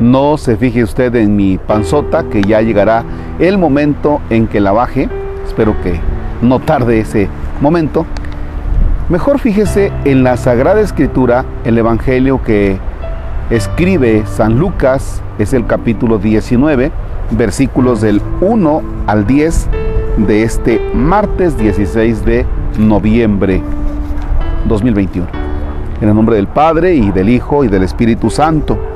No se fije usted en mi panzota, que ya llegará el momento en que la baje. Espero que no tarde ese momento. Mejor fíjese en la Sagrada Escritura, el Evangelio que escribe San Lucas, es el capítulo 19, versículos del 1 al 10 de este martes 16 de noviembre 2021. En el nombre del Padre y del Hijo y del Espíritu Santo.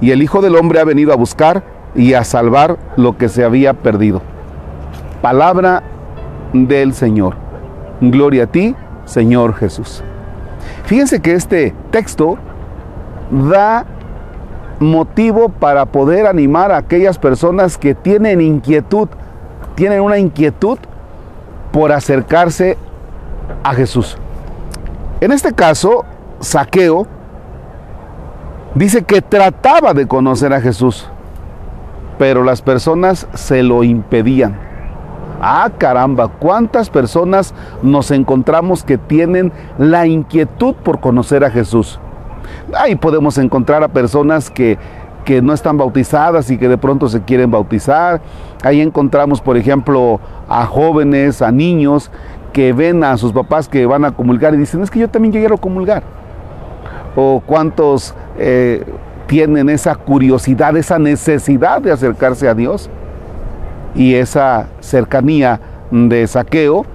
y el Hijo del Hombre ha venido a buscar y a salvar lo que se había perdido. Palabra del Señor. Gloria a ti, Señor Jesús. Fíjense que este texto da motivo para poder animar a aquellas personas que tienen inquietud, tienen una inquietud por acercarse a Jesús. En este caso, Saqueo Dice que trataba de conocer a Jesús, pero las personas se lo impedían. Ah, caramba, ¿cuántas personas nos encontramos que tienen la inquietud por conocer a Jesús? Ahí podemos encontrar a personas que, que no están bautizadas y que de pronto se quieren bautizar. Ahí encontramos, por ejemplo, a jóvenes, a niños que ven a sus papás que van a comulgar y dicen, es que yo también quiero comulgar. O cuántos eh, tienen esa curiosidad, esa necesidad de acercarse a Dios y esa cercanía de saqueo,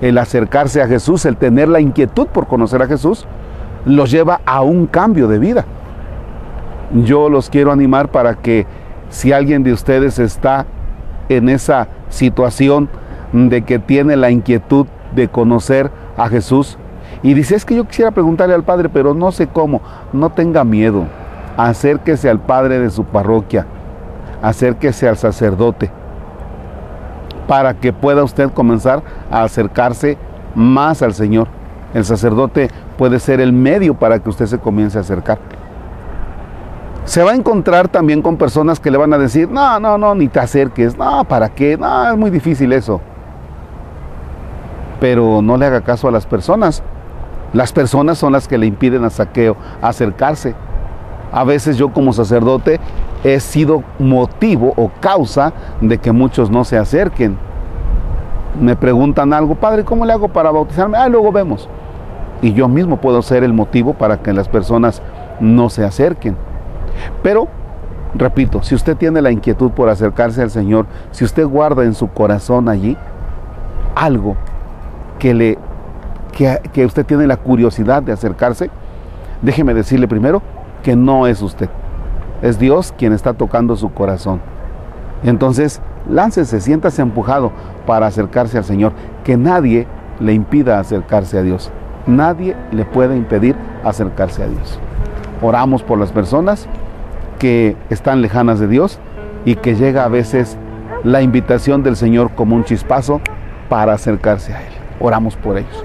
el acercarse a Jesús, el tener la inquietud por conocer a Jesús, los lleva a un cambio de vida. Yo los quiero animar para que si alguien de ustedes está en esa situación de que tiene la inquietud de conocer a Jesús, y dice, es que yo quisiera preguntarle al Padre, pero no sé cómo. No tenga miedo. Acérquese al Padre de su parroquia. Acérquese al sacerdote. Para que pueda usted comenzar a acercarse más al Señor. El sacerdote puede ser el medio para que usted se comience a acercar. Se va a encontrar también con personas que le van a decir, no, no, no, ni te acerques, no, ¿para qué? No, es muy difícil eso. Pero no le haga caso a las personas, las personas son las que le impiden a Saqueo acercarse. A veces yo como sacerdote he sido motivo o causa de que muchos no se acerquen. Me preguntan algo, padre, ¿cómo le hago para bautizarme? Ah, luego vemos. Y yo mismo puedo ser el motivo para que las personas no se acerquen. Pero, repito, si usted tiene la inquietud por acercarse al Señor, si usted guarda en su corazón allí algo que le que, usted tiene la curiosidad de acercarse, déjeme decirle primero que no es usted. Es Dios quien está tocando su corazón. Entonces, láncese, siéntase empujado para acercarse al Señor. Que nadie le impida acercarse a Dios. Nadie le puede impedir acercarse a Dios. Oramos por las personas que están lejanas de Dios y que llega a veces la invitación del Señor como un chispazo para acercarse a Él. Oramos por ellos.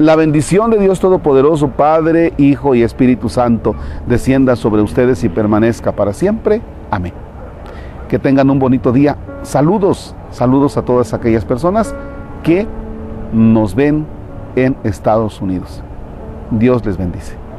la bendición de Dios Todopoderoso, Padre, Hijo y Espíritu Santo, descienda sobre ustedes y permanezca para siempre. Amén. Que tengan un bonito día. Saludos, saludos a todas aquellas personas que nos ven en Estados Unidos. Dios les bendice.